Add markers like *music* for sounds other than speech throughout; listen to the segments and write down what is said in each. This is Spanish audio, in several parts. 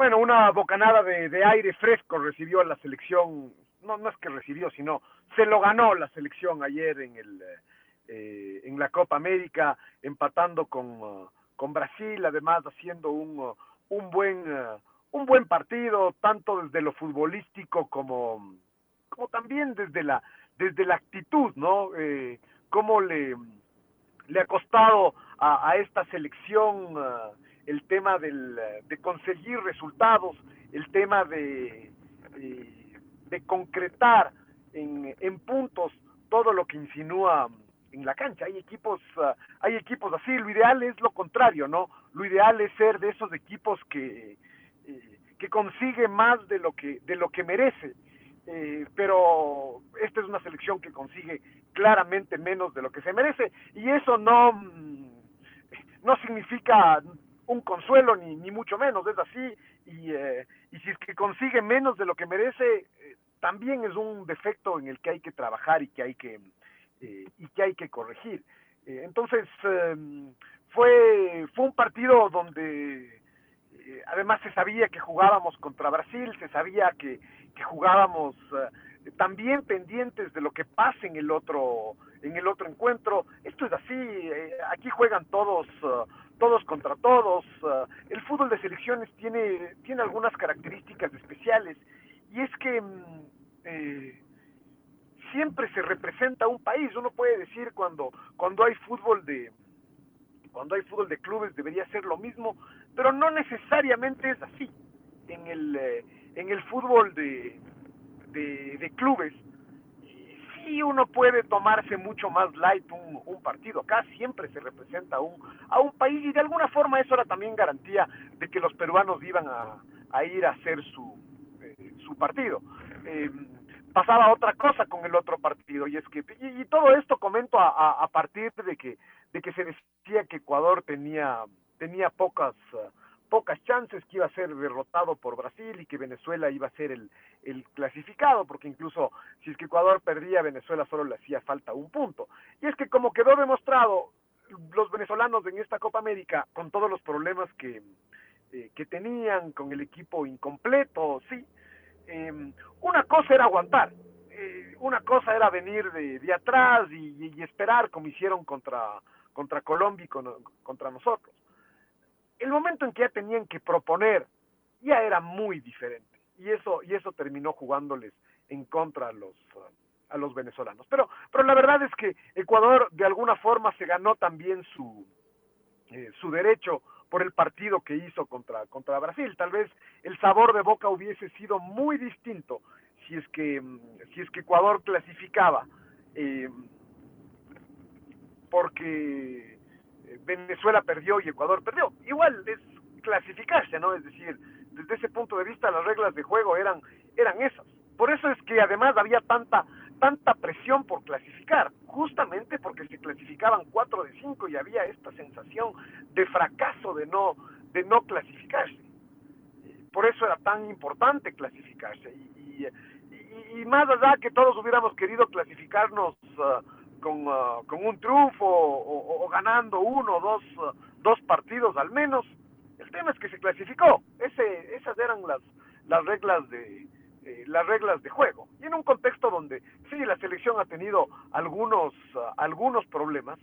Bueno, una bocanada de, aire fresco recibió la selección, no, no es que recibió, sino se lo ganó la selección ayer en, el, eh, en la Copa América, empatando con, uh, con Brasil, además haciendo un, uh, un buen... Uh, un buen partido, tanto desde lo futbolístico como, como también desde la, desde la actitud, ¿no? Eh, cómo le, le ha costado a, esta selección uh, el tema del, de conseguir resultados, el tema de, de, concretar en, en, puntos todo lo que insinúa en la cancha. Hay equipos, uh, hay equipos así, lo ideal es lo contrario, ¿no? Lo ideal es ser de esos equipos que, que consigue más de lo que, de lo que merece. Eh, pero esta es una selección que consigue claramente menos de lo que se merece y eso no, mm, no significa un consuelo ni, ni mucho menos, es así y, eh, y si es que consigue menos de lo que merece, eh, también es un defecto en el que hay que trabajar y que hay que, y que, hay que corregir. entonces, fue, fue un partido donde eh, además se sabía que jugábamos contra Brasil, se sabía que, que jugábamos eh, también pendientes de lo que pase en el otro en el otro encuentro. Esto es así, eh, aquí juegan todos todos contra todos. el fútbol de selecciones tiene tiene algunas características especiales y es que mm, siempre se representa un país. Uno puede decir cuando cuando hay fútbol de cuando hay fútbol de clubes debería ser lo mismo, pero no necesariamente es así. En el, eh, en el fútbol de, de, clubes, sí uno puede tomarse mucho más light un, un, partido. Acá siempre se representa a un, a un país y de alguna forma eso era también garantía de que los peruanos iban a, a ir a hacer su, eh, su partido. Eh, pasaba otra cosa con el otro partido y es que y, todo esto comento a, a, partir de que de que se decía que Ecuador tenía tenía pocas pocas chances que iba a ser derrotado por Brasil y que Venezuela iba a ser el, clasificado, porque incluso si es que Ecuador perdía, Venezuela solo le hacía falta un punto. Y es que como quedó demostrado, los venezolanos en esta Copa América, con todos los problemas que, eh, tenían, con el equipo incompleto, sí, eh, una cosa era aguantar, eh, una cosa era venir de, atrás y, esperar como hicieron contra, contra Colombia y con, contra nosotros. El momento en que ya tenían que proponer ya era muy diferente y eso y eso terminó jugándoles en contra a los a los venezolanos. Pero pero la verdad es que Ecuador de alguna forma se ganó también su eh, su derecho por el partido que hizo contra, contra Brasil. Tal vez el sabor de boca hubiese sido muy distinto si es que, mm, si es que Ecuador clasificaba, eh, porque Venezuela perdió y Ecuador perdió. Igual es clasificarse, ¿no? Es decir, desde ese punto de vista las reglas de juego eran, eran esas. Por eso es que además había tanta tanta presión por clasificar, justamente porque se clasificaban cuatro de cinco y había esta sensación de fracaso de no, de no clasificarse. Por eso era tan importante clasificarse. Y, y, y más allá que todos hubiéramos querido clasificarnos uh, con, uh, con, un triunfo o, ganando uno o dos, uh, dos partidos al menos, el tema es que se clasificó. Ese, esas eran las, las reglas de, eh, las reglas de juego. Y en un contexto donde sí, la selección ha tenido algunos, uh, algunos problemas,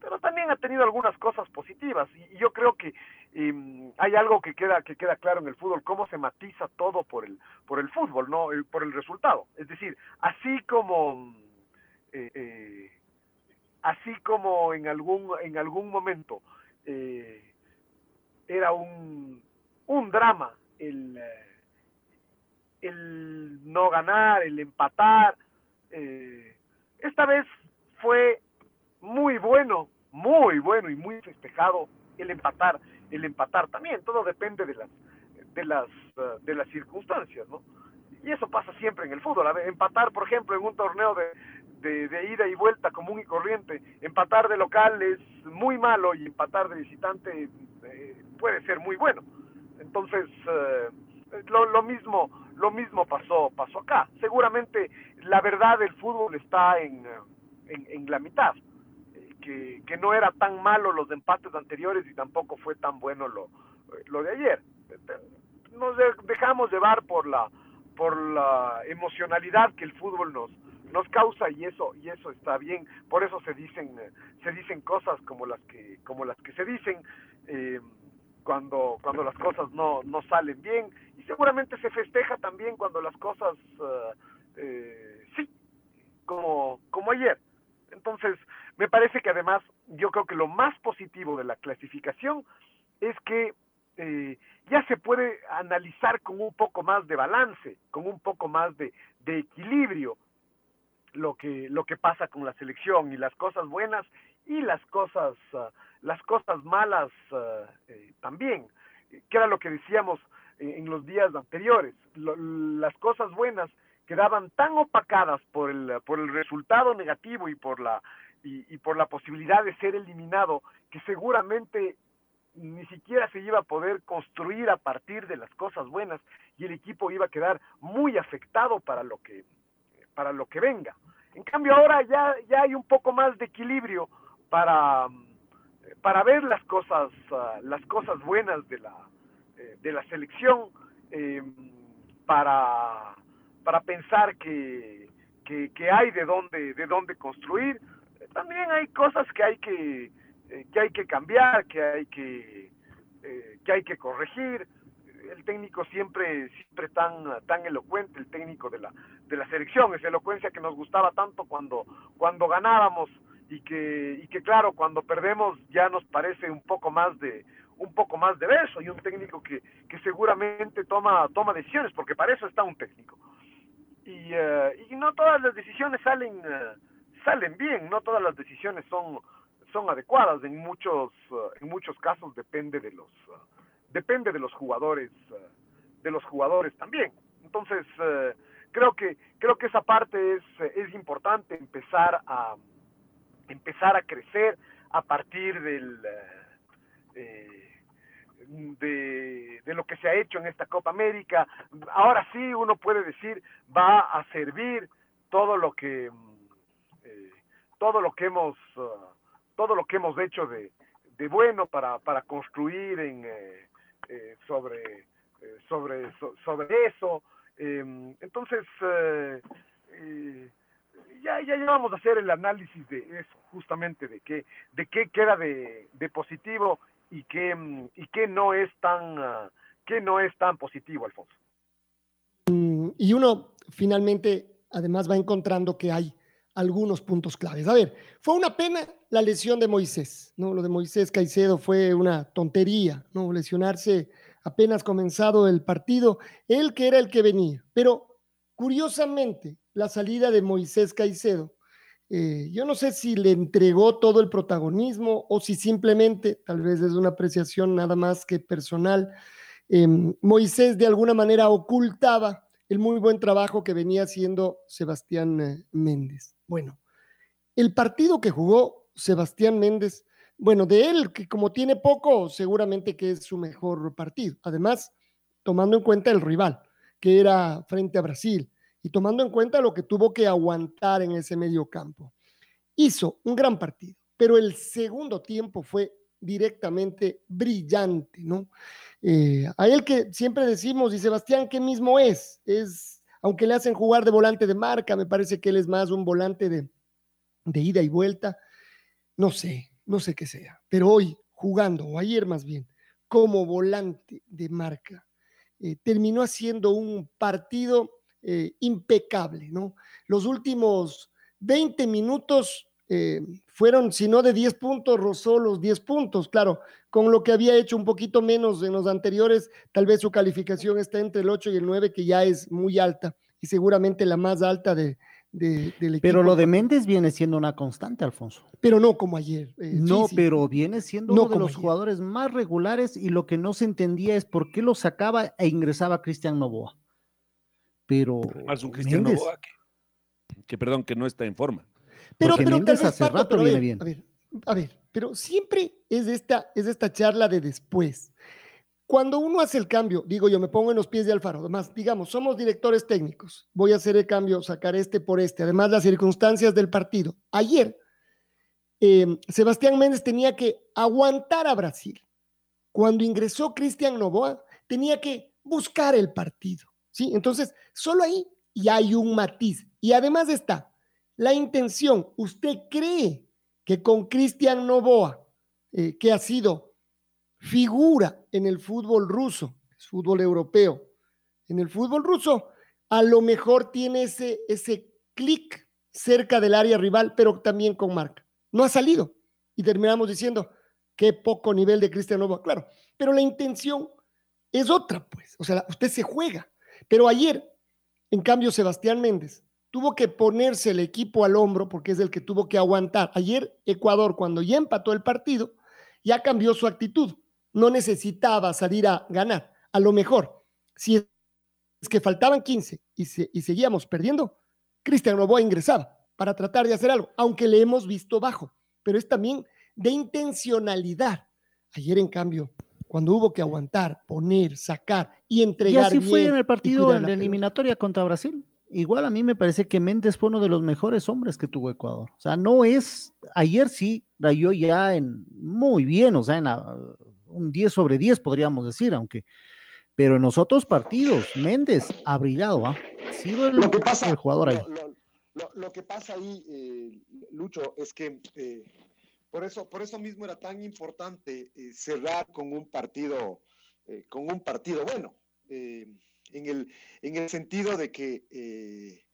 pero también ha tenido algunas cosas positivas. Y, yo creo que mm, hay algo que queda que queda claro en el fútbol cómo se matiza todo por el por el fútbol no por el resultado es decir así como eh, eh, así como en algún en algún momento eh, era un un drama el el no ganar el empatar esta vez fue muy bueno muy bueno y muy festejado el empatar el empatar también, todo depende de las de las eh, de las circunstancias, ¿no? Y eso pasa siempre en el fútbol. empatar, por ejemplo, en un torneo de, de, ida y vuelta común y corriente, empatar de local es muy malo y empatar de visitante eh, puede ser muy bueno. Entonces, eh, lo, mismo lo mismo pasó pasó acá. Seguramente la verdad del fútbol está en, en, en la mitad que, no era tan malo los empates anteriores y tampoco fue tan bueno lo, lo de ayer. Nos dejamos llevar por la por la emocionalidad que el fútbol nos nos causa y eso y eso está bien. Por eso se dicen se dicen cosas como las que como las que se dicen eh, cuando cuando las cosas no no salen bien. Y seguramente se festeja también cuando las cosas eh, eh, sí como como ayer. Entonces me parece que además yo creo que lo más positivo de la clasificación es que eh, ya se puede analizar con un poco más de balance, con un poco más de, de equilibrio lo que lo que pasa con la selección y las cosas buenas y las cosas uh, las cosas malas uh, eh, también que era lo que decíamos en los días anteriores. Las cosas buenas quedaban tan opacadas por el por el resultado negativo y por la y, por la posibilidad de ser eliminado, que seguramente ni siquiera se iba a poder construir a partir de las cosas buenas y el equipo iba a quedar muy afectado para lo que para lo que venga. En cambio ahora ya ya hay un poco más de equilibrio para para ver las cosas uh, las cosas buenas de la eh, de la selección eh, para para pensar que, que, hay de dónde de dónde construir también hay cosas que hay que eh, que hay que cambiar, que hay que que hay que corregir. El técnico siempre siempre tan tan elocuente, el técnico de la de la selección, esa elocuencia que nos gustaba tanto cuando cuando ganábamos y que y que claro, cuando perdemos ya nos parece un poco más de un poco más de beso y un técnico que, que seguramente toma toma decisiones porque para eso está un técnico. Y, uh, y no todas las decisiones salen uh, salen bien, no todas las decisiones son son adecuadas, en muchos uh, en muchos casos depende de los depende de los jugadores uh, de los jugadores también. Entonces, creo que creo que esa parte es es importante empezar a empezar a crecer a partir del eh, de, lo que se ha hecho en esta Copa América. Ahora sí uno puede decir va a servir todo lo que todo lo que hemos todo lo que hemos hecho de, de bueno para, para construir en eh, eh, sobre eh, sobre sobre eso. Em, entonces ya ya vamos a hacer el análisis de eso justamente de qué de qué queda de, de positivo y qué mm, y qué no es tan uh, qué no es tan positivo Alfonso. Mm, y uno finalmente además va encontrando que hay algunos puntos claves. A ver, fue una pena la lesión de Moisés, ¿no? Lo de Moisés Caicedo fue una tontería, ¿no? Lesionarse apenas comenzado el partido, él que era el que venía. Pero curiosamente, la salida de Moisés Caicedo, eh, yo no sé si le entregó todo el protagonismo o si simplemente, tal vez es una apreciación nada más que personal, em, Moisés de alguna manera ocultaba el muy buen trabajo que venía haciendo Sebastián eh, Méndez. Bueno, el partido que jugó Sebastián Méndez, bueno, de él, que como tiene poco, seguramente que es su mejor partido. Además, tomando en cuenta el rival, que era frente a Brasil, y tomando en cuenta lo que tuvo que aguantar en ese medio campo. Hizo un gran partido, pero el segundo tiempo fue directamente brillante, ¿no? Eh, a él que siempre decimos, y Sebastián, ¿qué mismo es? Es aunque le hacen jugar de volante de marca, me parece que él es más un volante de, de ida y vuelta. No sé, no sé qué sea, pero hoy jugando, o ayer más bien, como volante de marca. Eh, terminó haciendo un partido eh, impecable, ¿no? Los últimos 20 minutos eh, fueron, si no de 10 puntos, rozó los 10 puntos. Claro, con lo que había hecho un poquito menos en los anteriores, tal vez su calificación está entre el 8 y el 9, que ya es muy alta y seguramente la más alta de, del equipo. Pero lo de Méndez viene siendo una constante, Alfonso. Pero no como ayer. Eh, no, sí, sí. pero viene siendo no uno de los ayer. jugadores más regulares y lo que no se entendía es por qué lo sacaba e ingresaba Cristian Novoa. Pero. Más un Cristian Novoa que, que, perdón, que no está en forma. Pero, pero hace rato pero viene bien. A ver, a ver, pero siempre es esta, es esta charla de después. Cuando uno hace el cambio, digo yo, me pongo en los pies de Alfaro, además, digamos, somos directores técnicos, voy a hacer el cambio, sacar este por este, además las circunstancias del partido. Ayer, eh, Sebastián Méndez tenía que aguantar a Brasil. Cuando ingresó Cristian Novoa, tenía que buscar el partido, ¿sí? Entonces, solo ahí ya hay un matiz. Y además está la intención. ¿Usted cree que con Cristian Novoa, eh, que ha sido figura en el fútbol ruso, fútbol europeo, en el fútbol ruso, a lo mejor tiene ese, ese clic cerca del área rival, pero también con marca. No ha salido. Y terminamos diciendo, qué poco nivel de Cristian Novoa. Claro, pero la intención es otra, pues. O sea, usted se juega. Pero ayer, en cambio, Sebastián Méndez tuvo que ponerse el equipo al hombro porque es el que tuvo que aguantar. Ayer, Ecuador, cuando ya empató el partido, ya cambió su actitud no necesitaba salir a ganar. A lo mejor, si es que faltaban 15 y, se, y seguíamos perdiendo, Cristian Novoa ingresaba para tratar de hacer algo, aunque le hemos visto bajo, pero es también de intencionalidad. Ayer, en cambio, cuando hubo que aguantar, poner, sacar y entregar. Y así bien, fue en el partido en la eliminatoria contra Brasil. Igual a mí me parece que Méndez fue uno de los mejores hombres que tuvo Ecuador. O sea, no es, ayer sí rayó ya en muy bien, o sea, en la, un 10 sobre 10, podríamos decir, aunque, pero en los otros partidos, Méndez ha brillado, ¿ah? ha sido el, lo que pasa, el jugador ahí. Lo, lo, lo, que pasa ahí, eh, Lucho, es que eh, por, eso, por eso mismo era tan importante eh, cerrar con un partido, eh, con un partido bueno, eh, en, el, en el sentido de que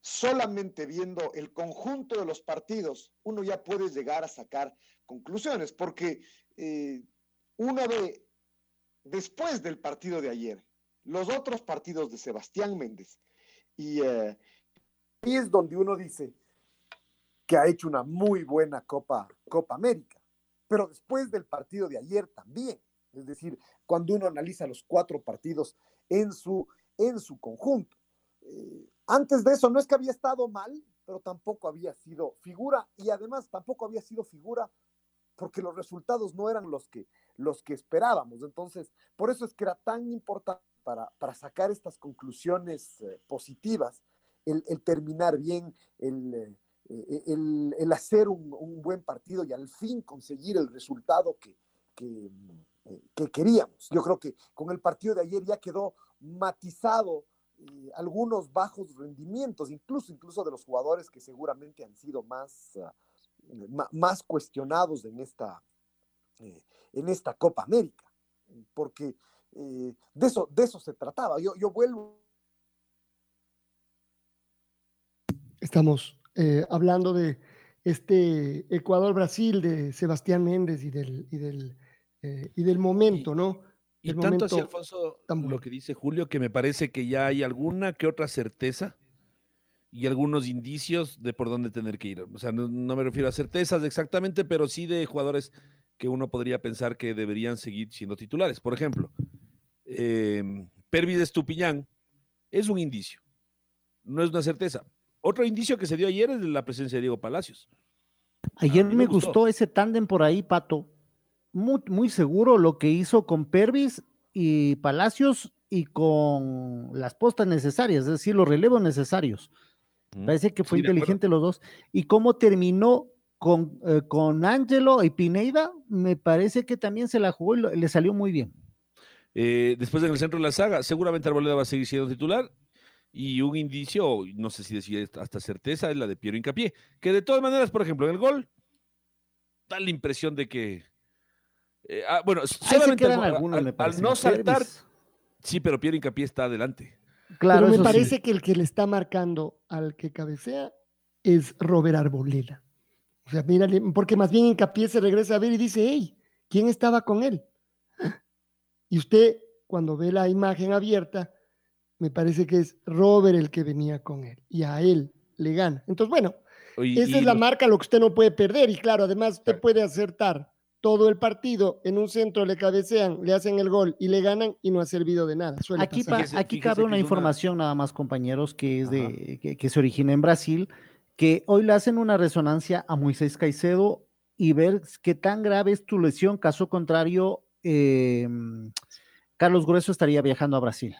solamente viendo el conjunto de los partidos, uno ya puede llegar a sacar conclusiones, porque eh, uno ve después del partido de ayer, los otros partidos de Sebastián Méndez, y eh, es donde uno dice que ha hecho una muy buena Copa, Copa América, pero después del partido de ayer también, es decir, cuando uno analiza los cuatro partidos en su, en su conjunto. Eh, antes de eso, no es que había estado mal, pero tampoco había sido figura y además tampoco había sido figura porque los resultados no eran los que, los que esperábamos. Entonces, por eso es que era tan importante para, para sacar estas conclusiones eh, positivas, el, terminar bien, el, eh, el, el hacer un, un, buen partido y al fin conseguir el resultado que, que, que queríamos. Yo creo que con el partido de ayer ya quedó matizado eh, algunos bajos rendimientos, incluso, incluso de los jugadores que seguramente han sido más, uh, más cuestionados en esta, eh, en esta Copa América, porque eh, de, eso, de eso se trataba. Yo, yo vuelvo. Estamos hablando de este Ecuador-Brasil, de Sebastián Méndez y del, y del, y del momento, ¿no? Y tanto así, Alfonso, lo que dice Julio, que me parece que ya hay alguna que otra certeza y algunos indicios de por dónde tener que ir. O sea, no, no, me refiero a certezas exactamente, pero sí de jugadores que uno podría pensar que deberían seguir siendo titulares. Por ejemplo, eh, Pervis Estupiñán es un indicio, no es una certeza. Otro indicio que se dio ayer es la presencia de Diego Palacios. Ayer me, me gustó. gustó ese tándem por ahí, Pato, muy, muy seguro lo que hizo con Pervis y Palacios y con las postas necesarias, es decir, los relevos necesarios. Mm. Parece que fue sí, inteligente los dos. Y cómo terminó con, eh, con Angelo y Pineida, me parece que también se la jugó y lo, le salió muy bien. Eh, después en el centro de la saga, seguramente Arboleda va a seguir siendo titular. Y un indicio, no sé si decir hasta certeza, es la de Piero Incapié, que de todas maneras, por ejemplo, en el gol, da la impresión de que Eh, ah, bueno, solamente al, no saltar, sí, pero Pierre Incapié está adelante. Claro, pero me parece que el que le está marcando al que cabecea es Robert Arboleda. O sea, mírale, porque más bien Incapié se regresa a ver y dice, hey, ¿quién estaba con él? Y usted, cuando ve la imagen abierta, me parece que es Robert el que venía con él y a él le gana. Entonces, bueno, esa es la marca, lo que usted no puede perder. Y claro, además usted puede acertar todo el partido, en un centro le cabecean, le hacen el gol y le ganan y no ha servido de nada. aquí, aquí cabe una información nada más, compañeros, que es de que, se origina en Brasil, que hoy le hacen una resonancia a Moisés Caicedo y ver qué tan grave es tu lesión. Caso contrario, em, Carlos Grueso estaría viajando a Brasil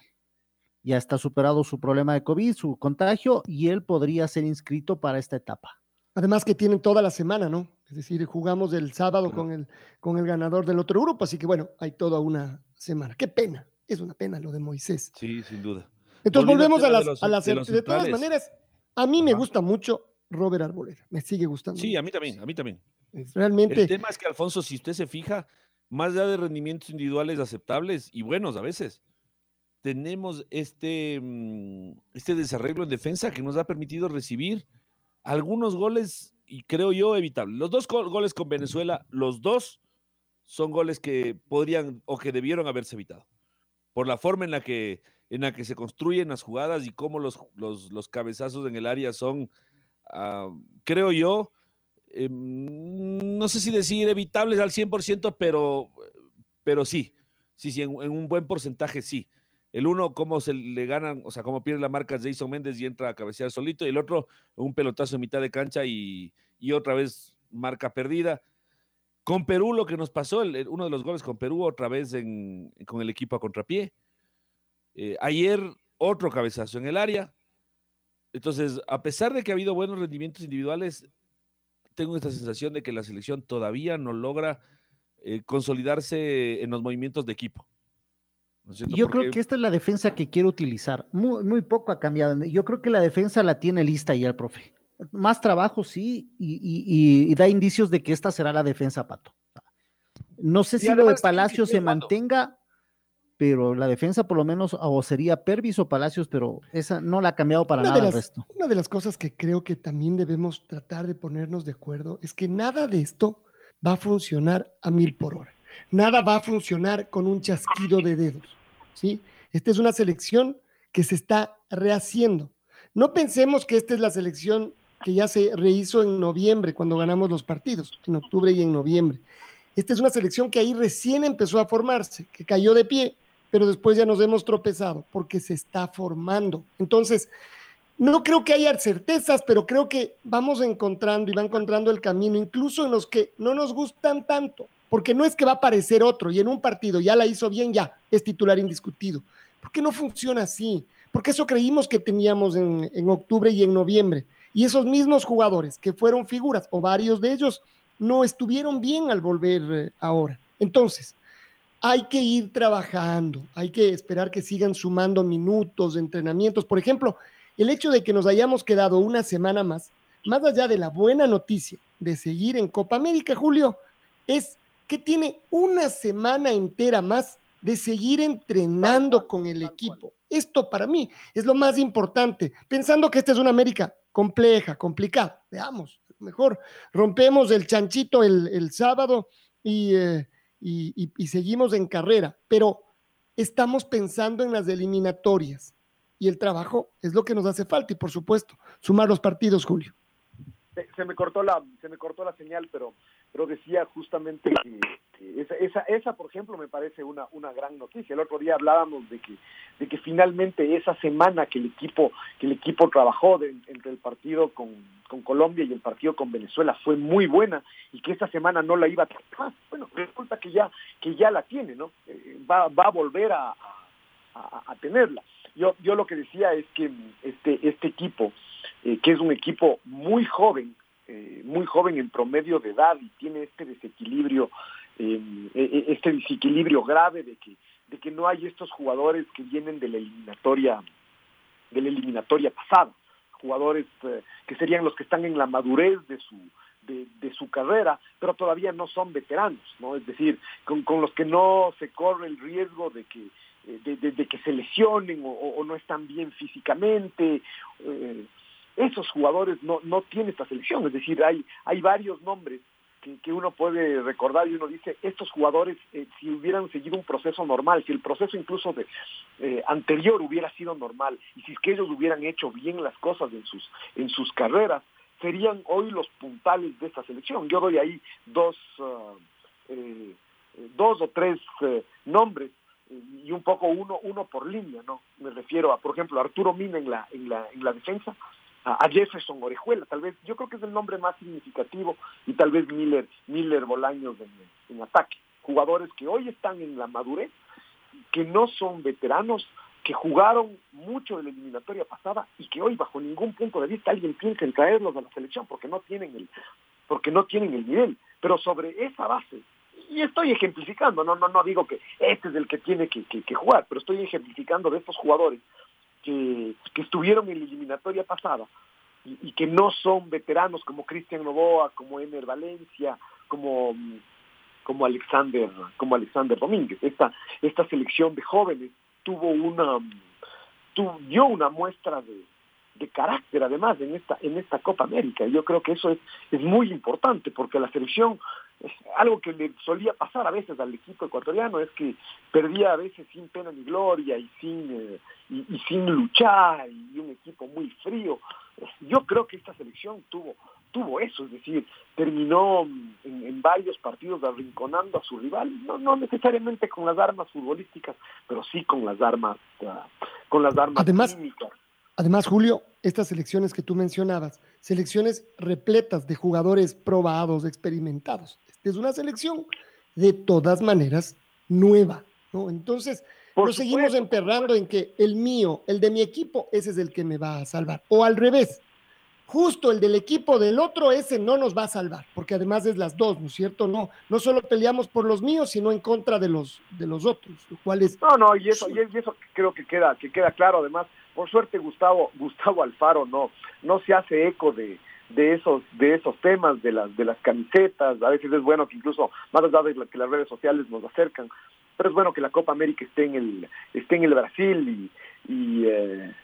ya está superado su problema de COVID, su contagio, y él podría ser inscrito para esta etapa. Además que tienen toda la semana, ¿no? Es decir, jugamos el sábado con el, con el ganador del otro grupo, así que bueno, hay toda una semana. Qué pena, es una pena lo de Moisés. Sí, sin duda. Entonces volvemos a las, a las de, todas maneras, a mí me gusta mucho Robert Arboleda, me sigue gustando. Sí, a mí también, a mí también. realmente. El tema es que Alfonso, si usted se fija, más allá de rendimientos individuales aceptables y buenos a veces, tenemos este, mm, este desarreglo en defensa que nos ha permitido recibir algunos goles, y creo yo, evitables. Los dos goles con Venezuela, los dos son goles que podrían o que debieron haberse evitado. Por la forma en la que, en la que se construyen las jugadas y cómo los, los, cabezazos en el área son, ah, creo yo, em, no sé si decir evitables al 100%, pero, pero sí, sí, sí, en un buen porcentaje sí. El uno, cómo se le ganan, o sea, cómo pierde la marca Jason Méndez y entra a cabecear solito. Y el otro, un pelotazo en mitad de cancha y, otra vez marca perdida. Con Perú lo que nos pasó, uno de los goles con Perú otra vez con el equipo a contrapié. Eh, ayer otro cabezazo en el área. Entonces, a pesar de que ha habido buenos rendimientos individuales, tengo esta sensación de que la selección todavía no logra eh, consolidarse en los movimientos de equipo. Yo creo que esta es la defensa que quiero utilizar. Muy, muy poco ha cambiado. Yo creo que la defensa la tiene lista ya el profe. Más trabajo, sí, y, da indicios de que esta será la defensa, Pato. No sé si lo de Palacios se mantenga, pero la defensa por lo menos o sería Pervis o Palacios, pero esa no la ha cambiado para nada el resto. Una de las cosas que creo que también debemos tratar de ponernos de acuerdo es que nada de esto va a funcionar a mil por hora. Nada va a funcionar con un chasquido de dedos. ¿sí? Esta es una selección que se está rehaciendo. No pensemos que esta es la selección que ya se rehizo en noviembre, cuando ganamos los partidos, en octubre y en noviembre. Esta es una selección que ahí recién empezó a formarse, que cayó de pie, pero después ya nos hemos tropezado, porque se está formando. Entonces, no creo que haya certezas, pero creo que vamos encontrando y va encontrando el camino, incluso en los que no nos gustan tanto porque no es que va a aparecer otro y en un partido ya la hizo bien, ya es titular indiscutido. ¿Por qué no funciona así? Porque eso creímos que teníamos en, octubre y en noviembre. Y esos mismos jugadores que fueron figuras, o varios de ellos, no estuvieron bien al volver eh, ahora. Entonces, hay que ir trabajando, hay que esperar que sigan sumando minutos de entrenamientos. Por ejemplo, el hecho de que nos hayamos quedado una semana más, más allá de la buena noticia de seguir en Copa América, Julio, es que tiene una semana entera más de seguir entrenando con el equipo. Esto para mí es lo más importante, pensando que esta es una América compleja, complicada. Veamos, mejor rompemos el chanchito el, sábado eh, y, y seguimos en carrera, pero estamos pensando en las eliminatorias y el trabajo es lo que nos hace falta y por supuesto sumar los partidos, Julio se, me cortó la se me cortó la señal, pero pero decía justamente que, esa, esa, esa, por ejemplo, me parece una, una gran noticia. El otro día hablábamos de que, de que finalmente esa semana que el equipo, que el equipo trabajó entre el partido con, con, Colombia y el partido con Venezuela fue muy buena y que esa semana no la iba a ah, bueno, resulta que ya, que ya la tiene, ¿no? Eh, va, va a volver a, a, a tenerla. Yo, yo lo que decía es que este, este equipo, eh, que es un equipo muy joven, eh, muy joven en promedio de edad y tiene este desequilibrio, em, e, e, este desequilibrio grave de que, de que no hay estos jugadores que vienen de la eliminatoria, de la eliminatoria pasada, jugadores eh, que serían los que están en la madurez de su, de, su carrera, pero todavía no son veteranos, ¿no? Es decir, con, los que no se corre el riesgo de que, eh, de, que se lesionen o, no están bien físicamente. Eh, esos jugadores no, no tienen esta selección, es decir, hay, hay varios nombres que, uno puede recordar y uno dice, estos jugadores, eh, si hubieran seguido un proceso normal, si el proceso incluso de, anterior hubiera sido normal, y si es que ellos hubieran hecho bien las cosas en sus, en sus carreras, serían hoy los puntales de esta selección. Yo doy ahí dos, uh, eh, dos o tres eh, nombres y un poco uno uno por línea, ¿no? Me refiero a, por ejemplo, a Arturo Mina en la en la en la defensa, a, Jefferson Orejuela, tal vez, yo creo que es el nombre más significativo y tal vez Miller Miller Bolaños en, ataque, jugadores que hoy están en la madurez, que no son veteranos, que jugaron mucho en la eliminatoria pasada y que hoy bajo ningún punto de vista alguien piensa en traerlos a la selección porque no tienen el porque no tienen el nivel. Pero sobre esa base y estoy ejemplificando no no no digo que este es el que tiene que, jugar pero estoy ejemplificando de estos jugadores que, estuvieron en la eliminatoria pasada y, que no son veteranos como Cristian Novoa como Emer Valencia como como Alexander como Alexander Domínguez. Esta esta selección de jóvenes tuvo una dio una muestra de, carácter además en esta en esta Copa América. Yo creo que eso es, es muy importante porque la selección algo que le solía pasar a veces al equipo ecuatoriano es que perdía a veces sin pena ni gloria y sin eh, y, sin luchar y un equipo muy frío. Yo creo que esta selección tuvo tuvo eso, es decir, terminó en, varios partidos arrinconando a su rival, no, no necesariamente con las armas futbolísticas, pero sí con las armas, ah, con las armas además, Además, Julio, estas selecciones que tú mencionabas, selecciones repletas de jugadores probados, experimentados. es una selección de todas maneras nueva, ¿no? Entonces, nos seguimos emperrando en que el mío, el de mi equipo, ese es el que me va a salvar. O al revés, justo el del equipo del otro, ese no nos va a salvar, porque además es las dos, ¿no es cierto? No, no solo peleamos por los míos, sino en contra de los de los otros, lo cual es... No, no, y eso, y eso creo que queda, que queda claro, además, por suerte Gustavo, *laughs* Gustavo Alfaro no, no se hace eco de, de esos de esos temas de las de las camisetas a veces es bueno que incluso más allá de que las redes sociales nos acercan pero es bueno que la Copa América esté en el esté en el Brasil y, y eh,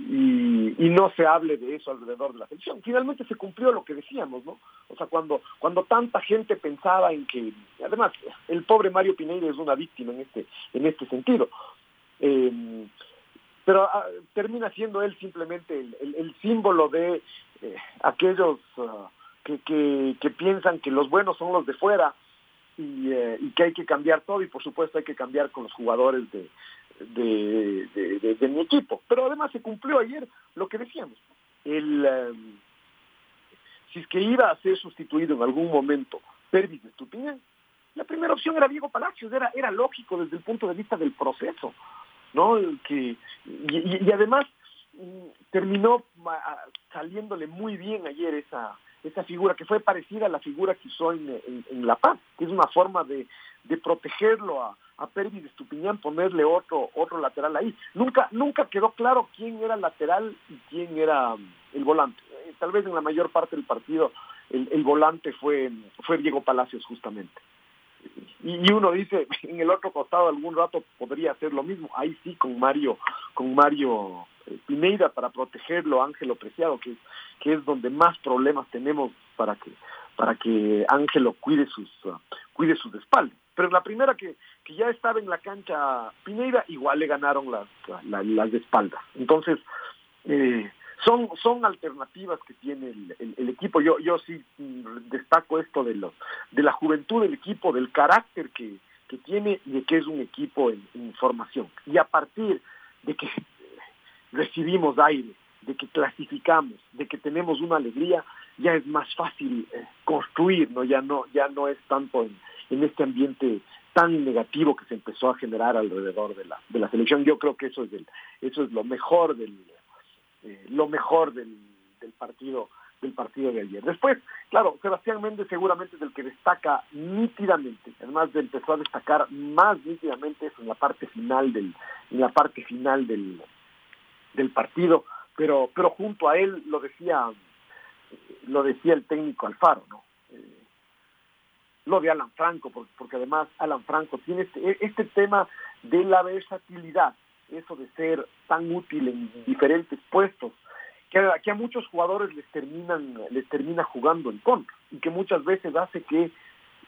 y, no se hable de eso alrededor de la selección. Finalmente se cumplió lo que decíamos, ¿no? O sea, cuando, cuando tanta gente pensaba en que, además, el pobre Mario Pineiro es una víctima en este, en este sentido. Eh, pero ah, termina siendo él simplemente el, símbolo de eh, aquellos ah, que, que, piensan que los buenos son los de fuera y, eh, y, que hay que cambiar todo y por supuesto hay que cambiar con los jugadores de, de, mi equipo. Pero además se cumplió ayer lo que decíamos. El, em, si es que iba a ser sustituido en algún momento Pervis Estupiñán, la primera opción era Diego Palacios, era, era lógico desde el punto de vista del proceso, ¿no? Que, y, además mm, terminó saliéndole muy bien ayer esa, esa figura que fue parecida a la figura que usó en, en La Paz, que es una forma de, de protegerlo a, a Pervis Estupiñán ponerle otro otro lateral ahí. Nunca nunca quedó claro quién era el lateral y quién era um, el volante. Eh, tal vez en la mayor parte del partido el, volante fue fue Diego Palacios justamente. Y, uno dice, *laughs* en el otro costado algún rato podría hacer lo mismo. Ahí sí con Mario con Mario eh, Pineida para protegerlo, Ángelo Preciado, que, que es donde más problemas tenemos para que para que Ángelo cuide sus uh, cuide sus espaldas. Pero la primera que, que ya estaba en la cancha Pineira, igual le ganaron las, las, de espaldas. Entonces, eh, son, son alternativas que tiene el, equipo. Yo, yo sí mm, destaco esto de, los, de la juventud del equipo, del carácter que, que tiene y de que es un equipo en, formación. Y a partir de que recibimos aire, de que clasificamos, de que tenemos una alegría, ya es más fácil eh, construir, ¿no? Ya no, ya no es tanto en, en, este ambiente tan negativo que se empezó a generar alrededor de la, de la selección. Yo creo que eso es del, eso es lo mejor del, eh, lo mejor del, del partido del partido de ayer. Después, claro, Sebastián Méndez seguramente es el que destaca nítidamente, además de empezó a destacar más nítidamente eso en la parte final del, en la parte final del, del partido, pero, pero junto a él lo decía lo decía el técnico Alfaro, ¿no? lo de Alan Franco, porque, además Alan Franco tiene este, este, tema de la versatilidad, eso de ser tan útil en diferentes puestos, que, a muchos jugadores les terminan les termina jugando en contra y que muchas veces hace que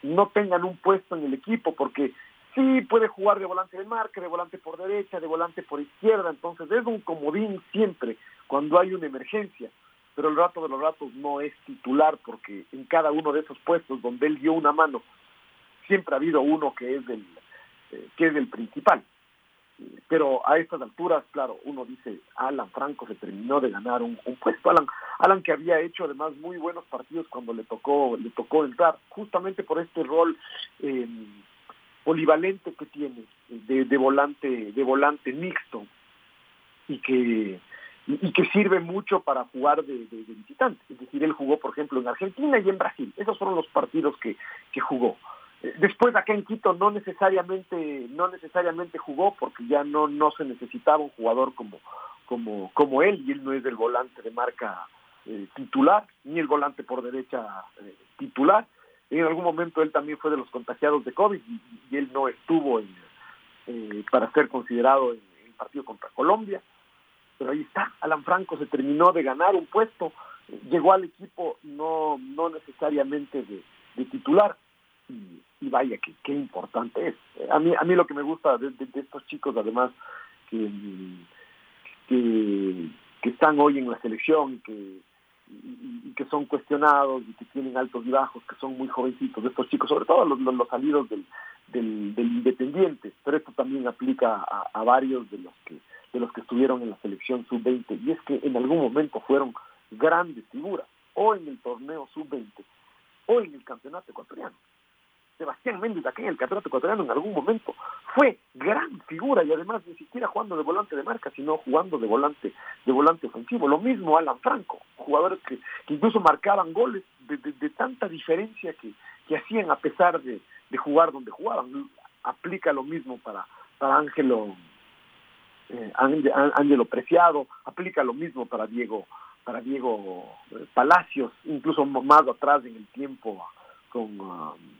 no tengan un puesto en el equipo porque sí puede jugar de volante de marca, de volante por derecha, de volante por izquierda, entonces es un comodín siempre cuando hay una emergencia pero el rato de los ratos no es titular porque en cada uno de esos puestos donde él dio una mano siempre ha habido uno que es del eh, que es el principal pero a estas alturas claro uno dice Alan Franco se terminó de ganar un, puesto Alan Alan que había hecho además muy buenos partidos cuando le tocó le tocó entrar justamente por este rol eh, polivalente que tiene de, de volante de volante mixto y que y, que sirve mucho para jugar de, visitante. Es decir, él jugó, por ejemplo, en Argentina y en Brasil. Esos fueron los partidos que, que jugó. Eh, después acá en Quito no necesariamente, no necesariamente jugó porque ya no, no se necesitaba un jugador como, como, como él, y él no es el volante de marca eh, titular, ni el volante por derecha eh, titular. En algún momento él también fue de los contagiados de COVID y, él no estuvo en, para ser considerado en el partido contra Colombia pero ahí está, Alan Franco se terminó de ganar un puesto, llegó al equipo no, no necesariamente de, titular, vaya que qué importante es. A mí, a mí lo que me gusta de, estos chicos, además, que, que, están hoy en la selección y que, y, que son cuestionados y que tienen altos y bajos, que son muy jovencitos, de estos chicos, sobre todo los, los, salidos del, del, Independiente, pero esto también aplica a varios de los que de los que estuvieron en la selección sub-20, y es que en algún momento fueron grandes figuras, o en el torneo sub-20, o en el campeonato ecuatoriano. Sebastián Méndez aquí en el campeonato ecuatoriano en algún momento fue gran figura y además ni siquiera jugando de volante de marca, sino jugando de volante, de volante ofensivo. Lo mismo Alan Franco, jugadores que, incluso marcaban goles de, tanta diferencia que, hacían a pesar de, jugar donde jugaban. Aplica lo mismo para, para Ángelo eh, Ángelo Preciado, aplica lo mismo para Diego, para Diego eh, Palacios, incluso más atrás en el tiempo con, um,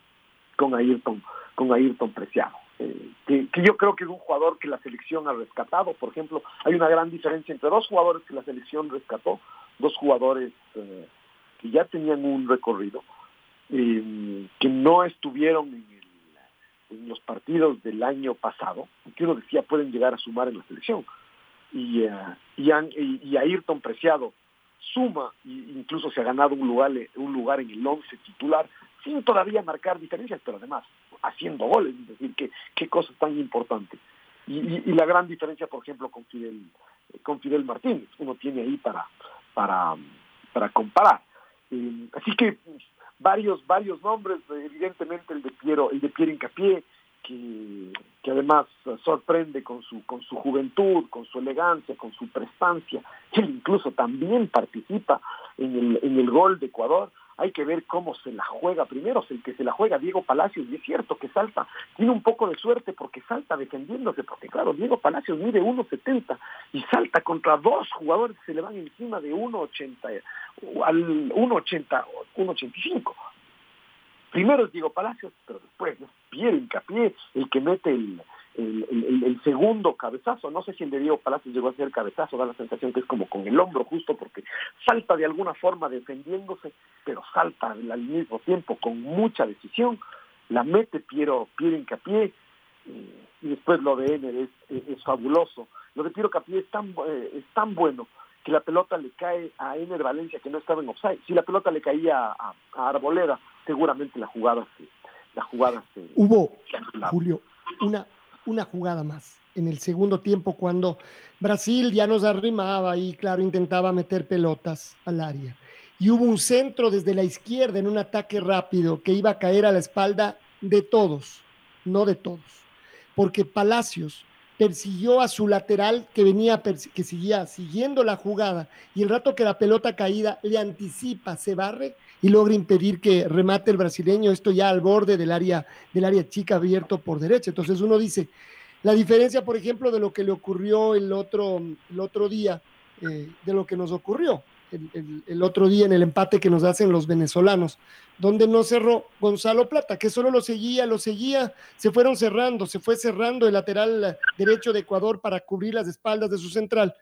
con Ayrton, con Ayrton Preciado. Eh, que, yo creo que es un jugador que la selección ha rescatado. Por ejemplo, hay una gran diferencia entre dos jugadores que la selección rescató, dos jugadores que ya tenían un recorrido, que no estuvieron en el en los partidos del año pasado, que uno decía pueden llegar a sumar en la selección. Y, uh, y, Ayrton Preciado suma e incluso se ha ganado un lugar, un lugar en el once titular sin todavía marcar diferencias, pero además haciendo goles, es decir, qué, qué cosa tan importante. Y, y, la gran diferencia, por ejemplo, con Fidel, con Fidel Martínez, uno tiene ahí para, para, para comparar. Eh, así que varios, varios nombres, evidentemente el de Piero, el de Piero Incapié, que, que además sorprende con su, con su juventud, con su elegancia, con su prestancia. *laughs* Él incluso también participa en el, en el gol de Ecuador hay que ver cómo se la juega. Primero, el que se la juega Diego Palacios, y es cierto que salta, tiene un poco de suerte porque salta defendiéndose, porque claro, Diego Palacios mide 1.70 y salta contra dos jugadores que se le van encima de 1.80 al 1.80, 1.85. Primero es Diego Palacios, pero después es Pierre Hincapié el que mete el, el, segundo cabezazo. No sé si el de Diego Palacios llegó a ser cabezazo, da la sensación que es como con el hombro justo porque salta de alguna forma defendiéndose, pero salta al mismo tiempo con mucha decisión. La mete Piero, Piero Incapié eh, y después lo de Ener es, fabuloso. Lo de Piero Capié es tan, eh, es tan bueno que la pelota le cae a Ener Valencia que no estaba en offside. Si la pelota le caía a, Arboleda, seguramente la jugada se, la jugada se, Hubo, Julio, una una jugada más en el segundo tiempo cuando Brasil ya nos arrimaba y claro intentaba meter pelotas al área. Y hubo un centro desde la izquierda en un ataque rápido que iba a caer a la espalda de todos, no de todos, porque Palacios persiguió a su lateral que venía, que seguía siguiendo la jugada y el rato que la pelota caída le anticipa, se barre y logra impedir que remate el brasileño, esto ya al borde del área, del área chica abierto por derecha. Entonces uno dice, la diferencia, por ejemplo, de lo que le ocurrió el otro, el otro día, eh, de lo que nos ocurrió. el, otro día en el empate que nos hacen los venezolanos, donde no cerró Gonzalo Plata, que solo lo seguía, lo seguía, se fueron cerrando, se fue cerrando el lateral derecho de Ecuador para cubrir las espaldas de su central,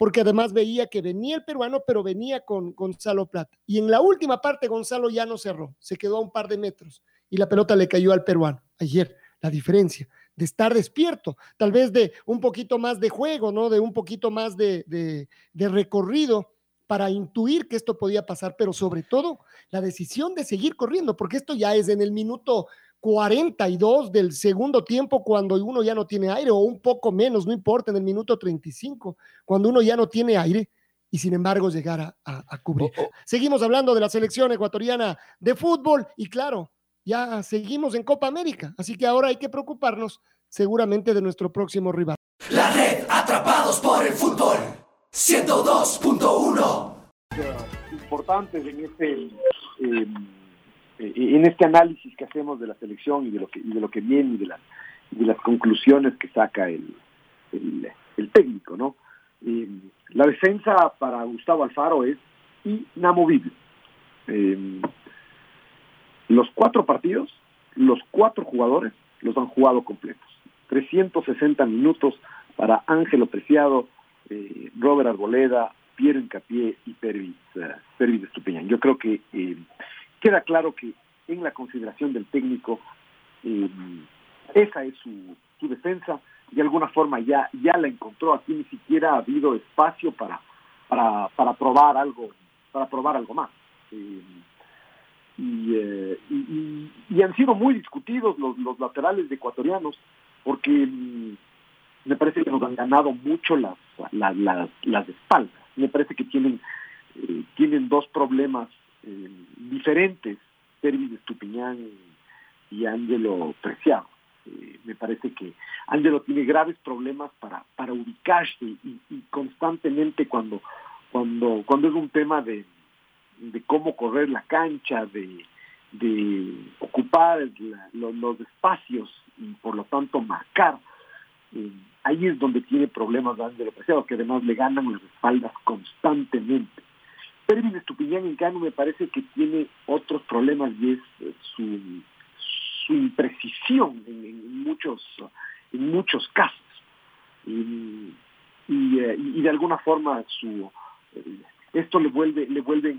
porque además veía que venía el peruano, pero venía con Gonzalo Plata. Y en la última parte Gonzalo ya no cerró, se quedó a un par de metros y la pelota le cayó al peruano. Ayer, la diferencia de estar despierto, tal vez de un poquito más de juego, ¿no? De un poquito más de, de, recorrido para intuir que esto podía pasar, pero sobre todo la decisión de seguir corriendo, porque esto ya es en el minuto 42 del segundo tiempo cuando uno ya no tiene aire, o un poco menos, no importa, en el minuto 35, cuando uno ya no tiene aire, y sin embargo llegar a, cubrir. Oh, oh. Seguimos hablando de la selección ecuatoriana de fútbol y claro, ya seguimos en Copa América, así que ahora hay que preocuparnos seguramente de nuestro próximo rival. La red Atrapados por el Fútbol 102.1 importantes en este em, eh, en este análisis que hacemos de la selección y de lo que de lo que viene y de las de las conclusiones que saca el, el, técnico, ¿no? Em, la defensa para Gustavo Alfaro es inamovible. Eh, los cuatro partidos, los cuatro jugadores los han jugado completos. 360 minutos para Ángelo Preciado, eh, Robert Arboleda, Piero Incapié y Pervis, uh, Pervis Estupiñán. Yo creo que eh, queda claro que en la consideración del técnico eh, esa es su, su, defensa. De alguna forma ya, ya la encontró. Aquí ni siquiera ha habido espacio para, para, para probar algo, para probar algo más. Eh, y, han sido muy discutidos los, los laterales de ecuatorianos porque mm, me parece que nos han ganado mucho las, las, las, espaldas. Me parece que tienen, eh, tienen dos problemas eh, diferentes, Servi Estupiñán y Ángelo Preciado. me parece que Ángelo tiene graves problemas para, para ubicarse y, constantemente cuando, cuando, cuando es un tema de, de cómo correr la cancha, de, de ocupar los, espacios y por lo tanto marcar. Eh, ahí es donde tiene problemas Ángel Preciado, que además le ganan las espaldas constantemente. Pervin Estupiñán, en cambio, me parece que tiene otros problemas y es eh, su, imprecisión en, muchos en muchos casos. Y, eh, de alguna forma su esto le vuelve le vuelve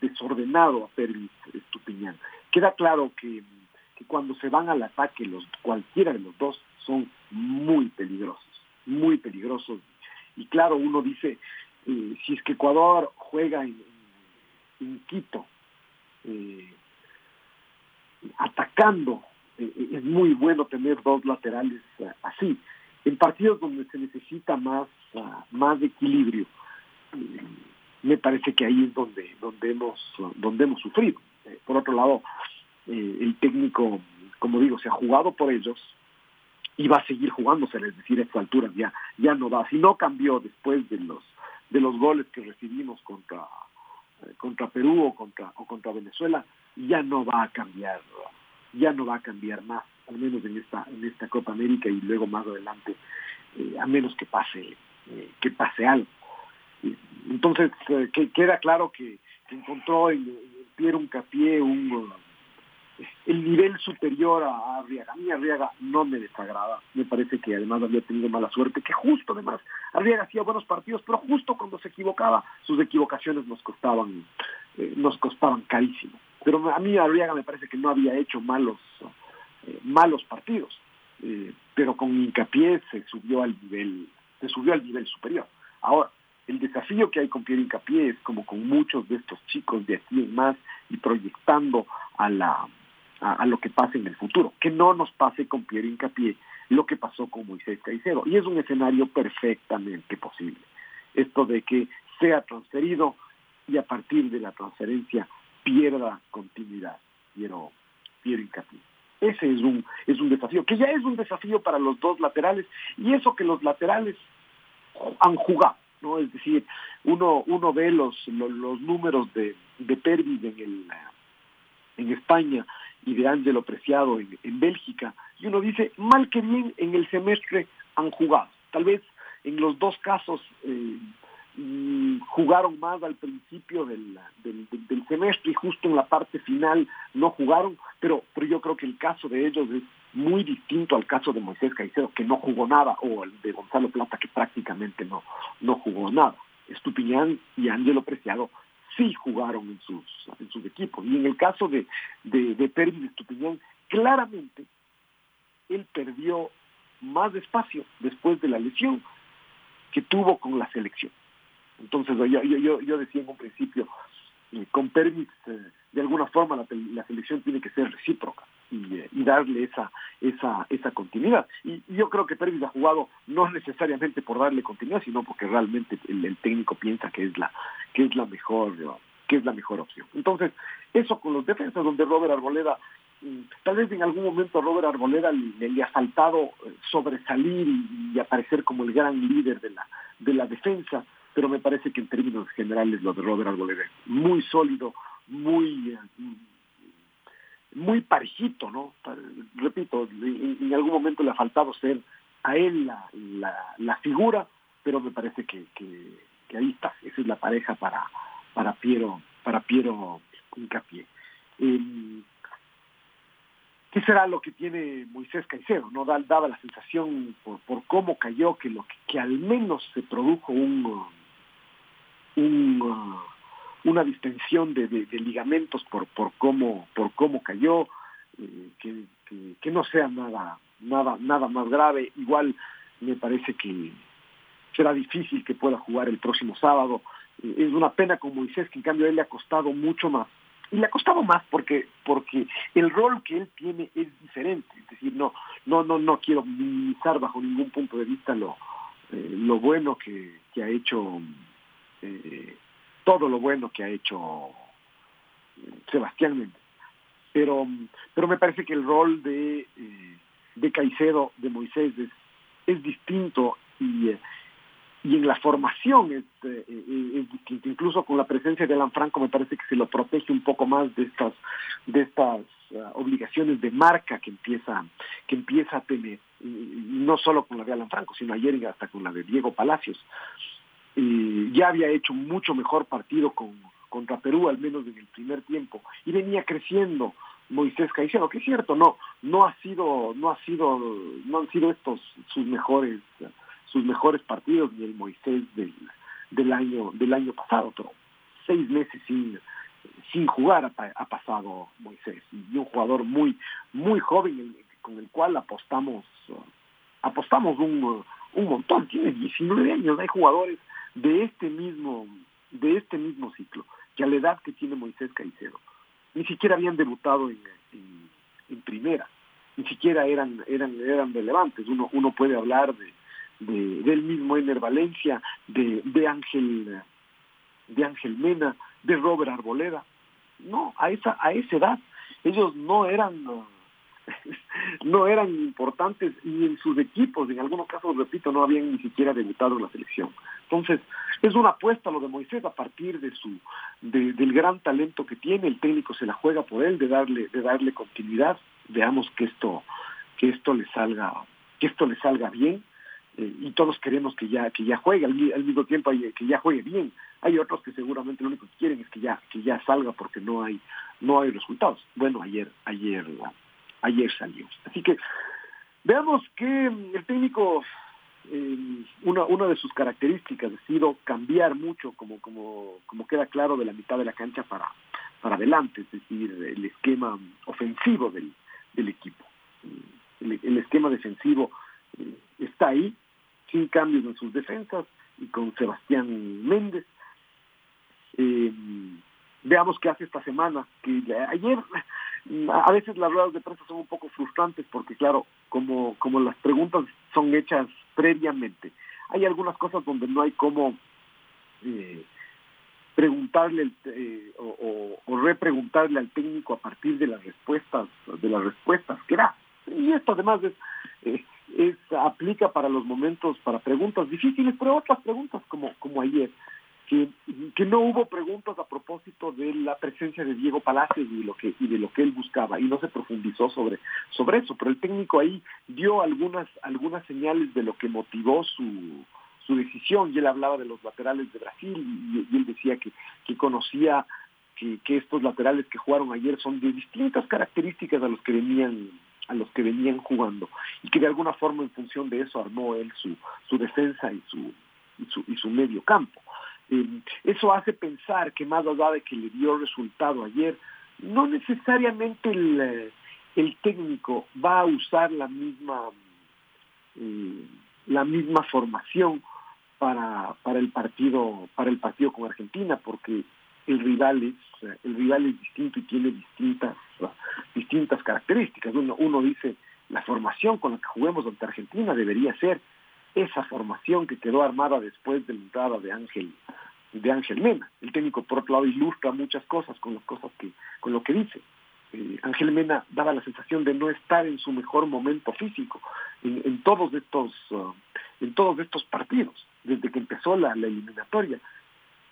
desordenado a Pervis Estupiñán. Queda claro que, cuando se van al ataque los cualquiera de los dos son muy peligrosos, muy peligrosos. Y claro, uno dice, eh, si es que Ecuador juega en, Quito, eh, atacando, eh, es muy bueno tener dos laterales así. En partidos donde se necesita más, ah, más equilibrio, me parece que ahí es donde, donde, hemos, donde hemos sufrido. Eh, por otro lado, eh, el técnico, como digo, se ha jugado por ellos y va a seguir jugándose, es decir, a esta altura ya, ya no va. Si no cambió después de los, de los goles que recibimos contra, eh, contra Perú o contra, o contra Venezuela, ya no va a cambiar, ya no va a cambiar más, al menos en esta, en esta Copa América y luego más adelante, a menos que pase, que pase algo. Entonces, eh, que queda claro que, encontró en, Piero Uncapié un, eh, el nivel superior a, Arriaga. A mí Arriaga no me desagrada. Me parece que además había tenido mala suerte, que justo además Arriaga hacía buenos partidos, pero justo cuando se equivocaba, sus equivocaciones nos costaban, eh, nos costaban carísimo. Pero a mí Arriaga me parece que no había hecho malos, malos partidos. pero con hincapié se subió al nivel, se subió al nivel superior. Ahora, el desafío que hay con Pierre Incapié es como con muchos de estos chicos de aquí en más y proyectando a la a, lo que pase en el futuro, que no nos pase con Pierre Incapié lo que pasó con Moisés Caicedo. Y es un escenario perfectamente posible. Esto de que sea transferido y a partir de la transferencia pierda continuidad. Quiero Pierre Incapié. Ese es un, es un desafío, que ya es un desafío para los dos laterales, y eso que los laterales han jugado ¿no? Es decir, uno, uno ve los, los, números de, de Pervis en, el, en España y de Ángelo Preciado en, en Bélgica, y uno dice, mal que bien en el semestre han jugado. Tal vez en los dos casos eh, mm, jugaron más al principio del, del, semestre y justo en la parte final no jugaron, pero, pero yo creo que el caso de ellos es muy distinto al caso de Moisés Caicedo, que no jugó nada, o el de Gonzalo Plata, que prácticamente no, no jugó nada. Estupiñán y Ángelo Preciado sí jugaron en sus, en sus equipos. Y en el caso de, de, de Pérez Estupiñán, claramente él perdió más espacio después de la lesión que tuvo con la selección. Entonces yo, yo, yo decía en un principio, eh, con Pervis eh, de alguna forma la, selección tiene que ser recíproca y, eh, darle esa esa esa continuidad. Y, yo creo que Pervis ha jugado no necesariamente por darle continuidad, sino porque realmente el, técnico piensa que es la que es la mejor que es la mejor opción. Entonces, eso con los defensas donde Robert Arboleda mm, tal vez en algún momento Robert Arboleda le, ha faltado sobresalir y, y, aparecer como el gran líder de la de la defensa pero me parece que en términos generales lo de Robert Arboleda es muy sólido, muy eh, muy parejito, ¿no? Repito, en, algún momento le ha faltado ser a él la, la, figura, pero me parece que, ahí está, esa es la pareja para, para Piero, para Piero Hincapié. Eh, ¿Qué será lo que tiene Moisés Caicedo? ¿no? Daba la sensación por, por cómo cayó que, lo que, que al menos se produjo un, una distensión de, ligamentos por, cómo por cómo cayó, eh, que, no sea nada nada nada más grave. Igual me parece que será difícil que pueda jugar el próximo sábado. Eh, es una pena con Moisés que en cambio a él le ha costado mucho más. Y le ha costado más porque porque el rol que él tiene es diferente. Es decir, no no no no quiero minimizar bajo ningún punto de vista lo eh, lo bueno que, ha hecho todo lo bueno que ha hecho Sebastián Méndez. Pero, pero me parece que el rol de, eh, de Caicedo, de Moisés, es, distinto y, eh, y en la formación es, es, distinto. Incluso con la presencia de Alan Franco me parece que se lo protege un poco más de estas, de estas obligaciones de marca que empieza, que empieza a tener, no solo con la de Alan Franco, sino ayer hasta con la de Diego Palacios ya había hecho mucho mejor partido con, contra Perú, al menos en el primer tiempo, y venía creciendo Moisés Caicedo, que es cierto, no, no ha sido, no ha sido, no han sido estos sus mejores, sus mejores partidos ni el Moisés del, del año, del año pasado, pero seis meses sin, sin jugar ha, ha pasado Moisés, y un jugador muy, muy joven con el cual apostamos, apostamos un, un montón, tiene 19 años, hay jugadores de este mismo, de este mismo ciclo, que a la edad que tiene Moisés Caicedo, ni siquiera habían debutado en, en, primera, ni siquiera eran, eran, eran relevantes. Uno, uno puede hablar de, de del mismo Ener Valencia, de, de Ángel, de Ángel Mena, de Robert Arboleda. No, a esa, a esa edad, ellos no eran *laughs* no eran importantes ni en sus equipos, en algunos casos, repito, no habían ni siquiera debutado en la selección. Entonces, es una apuesta lo de Moisés a partir de su del gran talento que tiene, el técnico se la juega por él de darle de darle continuidad. Veamos que esto que esto le salga que esto le salga bien eh, y todos queremos que ya que ya juegue al, mismo tiempo que ya juegue bien. Hay otros que seguramente lo único que quieren es que ya que ya salga porque no hay no hay resultados. Bueno, ayer ayer ayer salió. Así que veamos que el técnico, eh, una, una de sus características ha sido cambiar mucho, como, como, como queda claro, de la mitad de la cancha para, para adelante, es decir, el esquema ofensivo del, del equipo. El, esquema defensivo eh, está ahí, sin cambios en sus defensas, y con Sebastián Méndez. Eh, veamos qué hace esta semana, que ayer a veces las ruedas de prensa son un poco frustrantes porque claro, como, como las preguntas son hechas previamente, hay algunas cosas donde no hay como eh, preguntarle eh, o, o, repreguntarle al técnico a partir de las respuestas de las respuestas que da. Y esto además es, eh, es aplica para los momentos para preguntas difíciles pero otras preguntas como como ayer que, no hubo preguntas a propósito de la presencia de Diego Palacios y de lo que y de lo que él buscaba y no se profundizó sobre sobre eso pero el técnico ahí dio algunas algunas señales de lo que motivó su su decisión y él hablaba de los laterales de Brasil y, él decía que, que conocía que, que, estos laterales que jugaron ayer son de distintas características a los que venían a los que venían jugando y que de alguna forma en función de eso armó él su, su defensa y su, y su, y su medio campo. Eh, eso hace pensar que más allá de que le dio resultado ayer, no necesariamente el, eh, técnico va a usar la misma eh, la misma formación para, para el partido para el partido con Argentina porque el rival es el rival es distinto y tiene distintas distintas características. Uno uno dice la formación con la que juguemos ante Argentina debería ser esa formación que quedó armada después de la entrada de Ángel de Ángel Mena. El técnico por otro lado ilustra muchas cosas con las cosas que con lo que dice. Eh, Ángel Mena daba la sensación de no estar en su mejor momento físico en, todos estos uh, en todos estos partidos desde que empezó la, eliminatoria.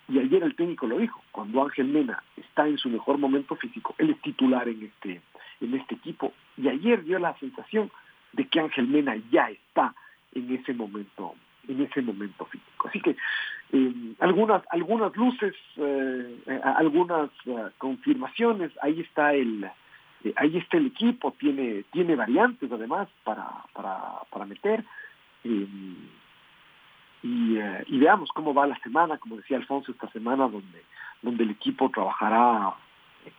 Y ayer el técnico lo dijo cuando Ángel Mena está en su mejor momento físico él es titular en este en este equipo. Y ayer dio la sensación de que Ángel Mena ya está en ese momento en ese momento físico así que eh, algunas algunas luces, eh, eh, algunas confirmaciones. Ahí está el ahí está el equipo, tiene tiene variantes además para para, para meter. Y, y, veamos cómo va la semana, como decía Alfonso, esta semana donde donde el equipo trabajará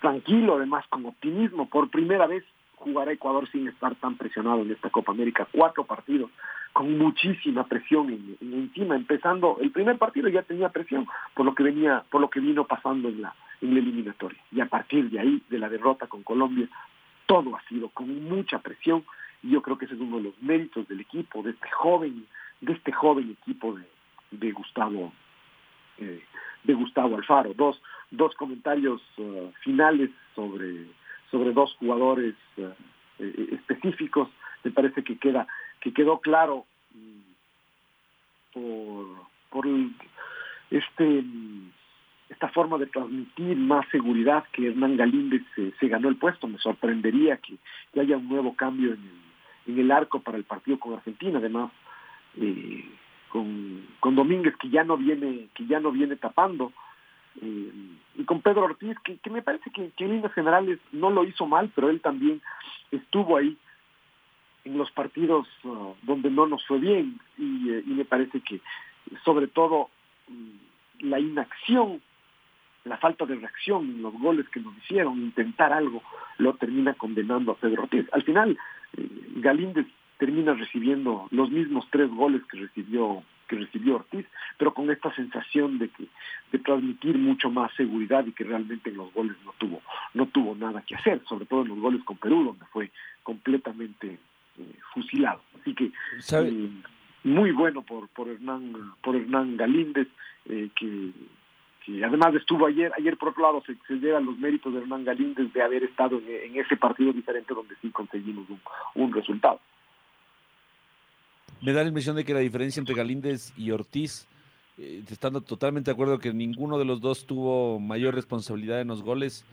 tranquilo, además con optimismo. Por primera vez jugará Ecuador sin estar tan presionado en esta Copa América. Cuatro partidos con muchísima presión en, encima. Empezando el primer partido ya tenía presión por lo que venía, por lo que vino pasando en la, en la eliminatoria. Y a partir de ahí, de la derrota con Colombia, todo ha sido con mucha presión. Y yo creo que ese es uno de los méritos del equipo, de este joven, de este joven equipo de, de Gustavo, eh, de Gustavo Alfaro. Dos, dos comentarios uh, finales sobre sobre dos jugadores eh, eh, específicos. Me parece que queda que quedó claro mm, por, este esta forma de transmitir más seguridad que Hernán Galíndez se, ganó el puesto. Me sorprendería que, haya un nuevo cambio en el, en el arco para el partido con Argentina. Además, eh, con, con Domínguez que ya no viene que ya no viene tapando eh, y con Pedro Ortiz, que, me parece que, en líneas generales no lo hizo mal, pero él también estuvo ahí en los partidos uh, donde no nos fue bien y, eh, y, me parece que sobre todo mm, la inacción, la falta de reacción en los goles que nos hicieron, intentar algo, lo termina condenando a Pedro Ortiz. Al final, eh, Galíndez termina recibiendo los mismos tres goles que recibió que recibió Ortiz, pero con esta sensación de que de transmitir mucho más seguridad y que realmente en los goles no tuvo no tuvo nada que hacer, sobre todo en los goles con Perú donde fue completamente eh, fusilado. Así que eh, muy bueno por por Hernán por Hernán Galíndez eh, que además estuvo ayer, ayer por otro lado se, se los méritos de Hernán Galíndez de haber estado en, ese partido diferente donde sí conseguimos un, un resultado me da la impresión de que la diferencia entre Galíndez y Ortiz, eh, estando totalmente de acuerdo que ninguno de los dos tuvo mayor responsabilidad en los goles,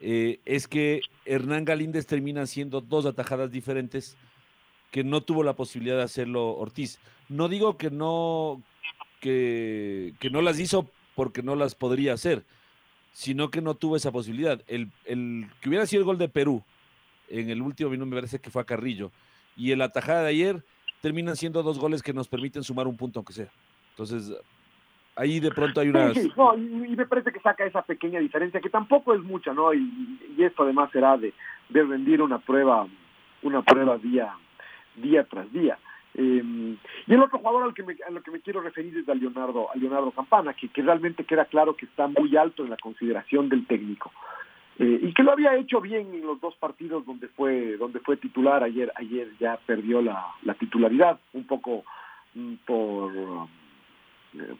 eh, es que Hernán Galíndez termina haciendo dos atajadas diferentes que no tuvo la posibilidad de hacerlo Ortiz. No digo que no, que, que no las hizo porque no las podría hacer, sino que no tuvo esa posibilidad. El, el que hubiera sido el gol de Perú en el último minuto me parece que fue a Carrillo. Y el atajada de ayer terminan siendo dos goles que nos permiten sumar un punto aunque sea. Entonces, ahí de pronto hay una... y me parece que saca esa pequeña diferencia, que tampoco es mucha, ¿no? Y, esto además será de, de, rendir una prueba, una prueba día, día tras día. Em, y el otro jugador al que me, a lo que me quiero referir es a Leonardo, a Leonardo Campana, que, que realmente queda claro que está muy alto en la consideración del técnico. Eh, y que lo había hecho bien en los dos partidos donde fue donde fue titular ayer ayer ya perdió la, la titularidad un poco mm, por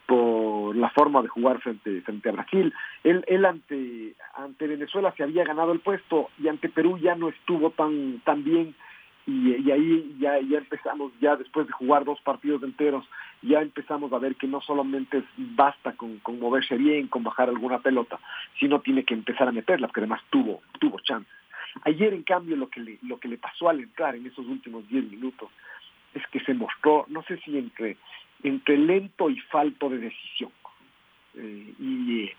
por la forma de jugar frente frente a Brasil él él ante ante Venezuela se había ganado el puesto y ante Perú ya no estuvo tan tan bien y, ahí ya, ya empezamos, ya después de jugar dos partidos enteros, ya empezamos a ver que no solamente basta con, con moverse bien, con bajar alguna pelota, sino tiene que empezar a meterla, porque además tuvo, tuvo chances. Ayer, en cambio, lo que le, lo que le pasó al entrar en esos últimos 10 minutos es que se mostró, no sé si entre entre lento y falto de decisión. Eh, y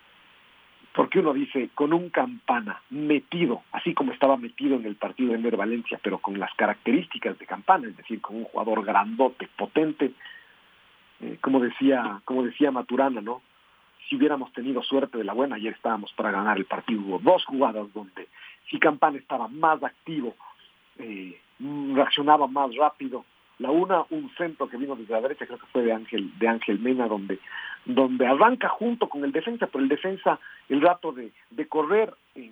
porque uno dice, con un campana metido, así como estaba metido en el partido de Ender Valencia, pero con las características de campana, es decir, con un jugador grandote, potente, eh, como decía, como decía Maturana, ¿no? Si hubiéramos tenido suerte de la buena, ayer estábamos para ganar el partido. Hubo dos jugadas donde si Campana estaba más activo, eh, reaccionaba más rápido, la una, un centro que vino desde la derecha, creo que fue de Ángel, de Ángel Mena, donde, donde arranca junto con el defensa, pero el defensa, el rato de, de correr, eh,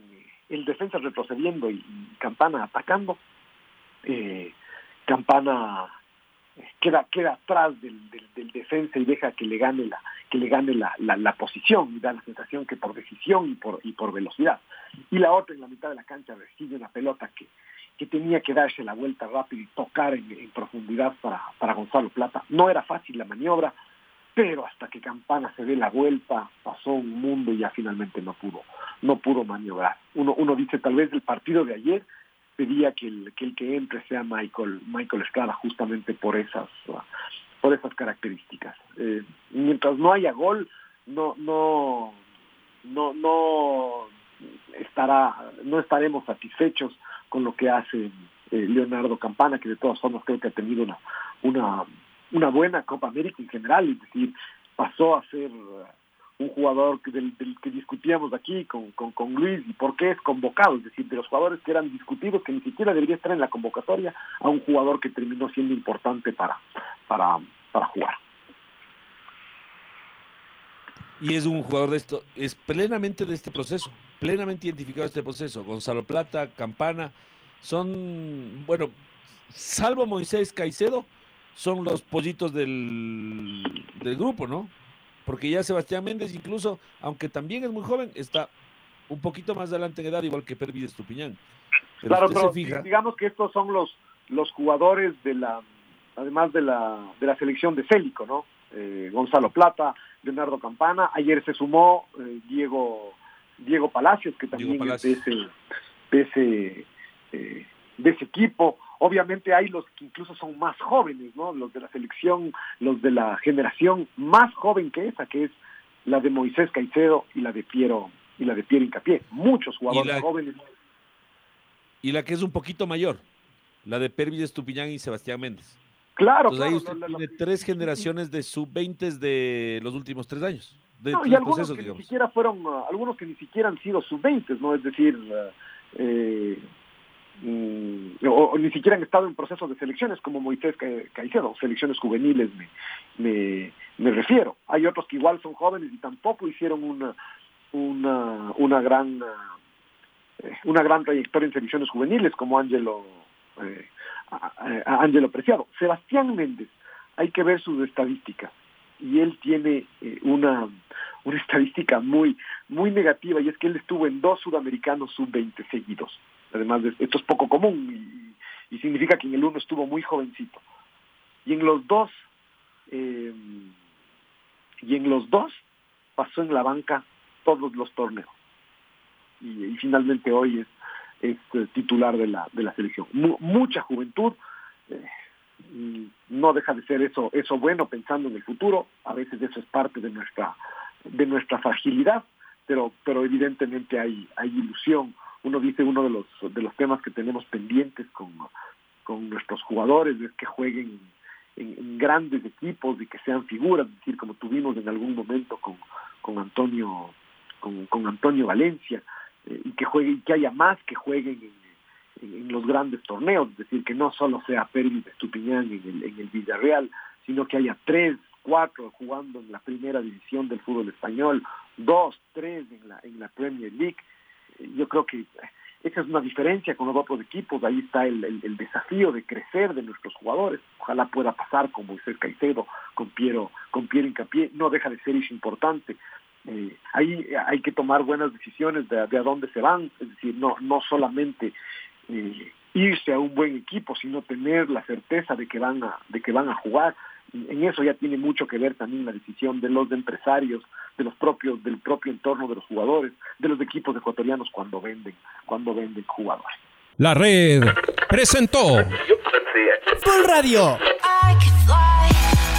el defensa retrocediendo y, Campana atacando, eh, Campana eh, queda, queda atrás del, del, defensa y deja que le gane la, que le gane la, la, posición y da la sensación que por decisión y por, y por velocidad. Y la otra en la mitad de la cancha recibe una pelota que, que tenía que darse la vuelta rápido y tocar en, profundidad para, para Gonzalo Plata. No era fácil la maniobra, pero hasta que Campana se dé la vuelta, pasó un mundo y ya finalmente no pudo, no pudo maniobrar. Uno, uno dice, tal vez el partido de ayer pedía que el que, entre sea Michael, Michael Estrada justamente por esas, por esas características. Eh, mientras no haya gol, no, no, no, no estará, no estaremos satisfechos con lo que hace eh, Leonardo Campana, que de todas formas creo que ha tenido una, una, una buena Copa América en general, es decir, pasó a ser uh, un jugador que, del, que discutíamos aquí con, con, con, Luis y por qué es convocado, es decir, de los jugadores que eran discutidos, que ni siquiera debería estar en la convocatoria, a un jugador que terminó siendo importante para, para, para jugar. Y es un jugador de esto, es plenamente de este proceso plenamente identificado este proceso. Gonzalo Plata, Campana, son, bueno, salvo Moisés Caicedo, son los pollitos del, del grupo, ¿no? Porque ya Sebastián Méndez, incluso, aunque también es muy joven, está un poquito más adelante en edad, igual que Pervis Estupiñán. claro, pero digamos que estos son los, los jugadores de la, además de la, de la selección de Célico, ¿no? Eh, Gonzalo Plata, Leonardo Campana, ayer se sumó eh, Diego Diego Palacios, que también es de ese, de ese, eh, de ese equipo. Obviamente hay los que incluso son más jóvenes, ¿no? Los de la selección, los de la generación más joven que esa, que es la de Moisés Caicedo y la de Piero y la de Piero Incapié. Muchos jugadores jóvenes. Y la que es un poquito mayor, la de Pervis Estupiñán y Sebastián Méndez. Claro, Entonces, claro. Ahí usted tiene tres generaciones de sub-20 de los últimos tres años y algunos que ni siquiera fueron, uh, algunos que ni siquiera han sido sub-20, ¿no? Es decir, uh, eh, mm, o, ni siquiera han estado en procesos de selecciones como Moisés Caicedo, selecciones juveniles me, me, refiero. Hay otros que igual son jóvenes y tampoco hicieron una, una, una gran uh, una gran trayectoria en selecciones juveniles como Ángelo eh, Ángelo Preciado. Sebastián Méndez, hay que ver sus estadísticas y él tiene eh, una, una estadística muy, muy negativa y es que él estuvo en dos sudamericanos sub-20 seguidos. Además, de, esto es poco común y, y, significa que en el uno estuvo muy jovencito. Y en los dos, eh, y en los dos pasó en la banca todos los torneos. Y finalmente hoy es, es, eh, titular de la, de la selección. mucha juventud. Eh, no deja de ser eso eso bueno pensando en el futuro a veces eso es parte de nuestra de nuestra fragilidad pero pero evidentemente hay hay ilusión uno dice uno de los de los temas que tenemos pendientes con con nuestros jugadores es que jueguen en, grandes equipos y que sean figuras es decir como tuvimos en algún momento con con Antonio con, con Antonio Valencia y que jueguen que haya más que jueguen en los grandes torneos, es decir, que no solo sea Pérez de Estupiñán en el, en el Villarreal, sino que haya tres, cuatro jugando en la primera división del fútbol español, dos, tres en la, en la Premier League. Yo creo que esa es una diferencia con los otros equipos, ahí está el, el, desafío de crecer de nuestros jugadores, ojalá pueda pasar con Moisés Caicedo, con Piero, con Piero Incapié, no deja de ser eso importante, eh, ahí hay que tomar buenas decisiones de, de, a dónde se van, es decir, no, no solamente eh, irse a un buen equipo, sino tener la certeza de que van a, de que van a jugar. En eso ya tiene mucho que ver también la decisión de los empresarios, de los propios, del propio entorno de los jugadores, de los equipos ecuatorianos cuando venden, cuando venden jugadores. La red presentó Full Radio.